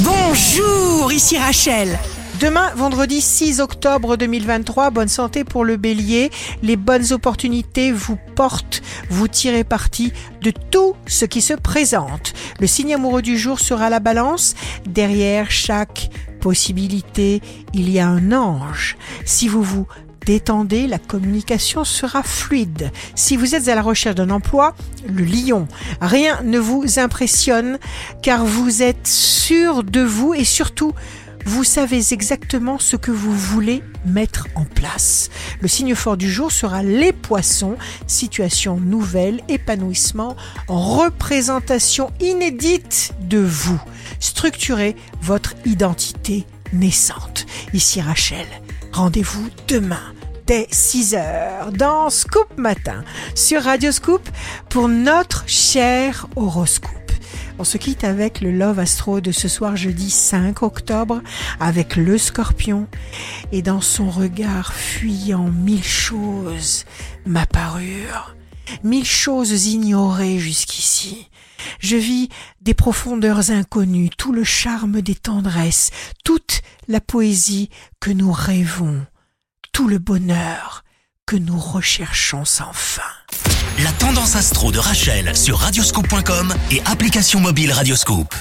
Bonjour, ici Rachel. Demain, vendredi 6 octobre 2023, bonne santé pour le bélier. Les bonnes opportunités vous portent, vous tirez parti de tout ce qui se présente. Le signe amoureux du jour sera la balance. Derrière chaque possibilité, il y a un ange. Si vous vous détendez, la communication sera fluide. Si vous êtes à la recherche d'un emploi, le lion, rien ne vous impressionne car vous êtes sûr de vous et surtout vous savez exactement ce que vous voulez mettre en place. Le signe fort du jour sera les poissons, situation nouvelle, épanouissement, représentation inédite de vous. Structurez votre identité naissante. Ici Rachel, rendez-vous demain dès 6h dans Scoop Matin sur Radio Scoop pour notre cher horoscope. On se quitte avec le Love Astro de ce soir jeudi 5 octobre avec le scorpion et dans son regard fuyant mille choses m'apparurent, mille choses ignorées jusqu'ici. Je vis des profondeurs inconnues, tout le charme des tendresses, toute la poésie que nous rêvons, tout le bonheur que nous recherchons sans fin. La tendance astro de Rachel sur radioscope.com et application mobile Radioscope.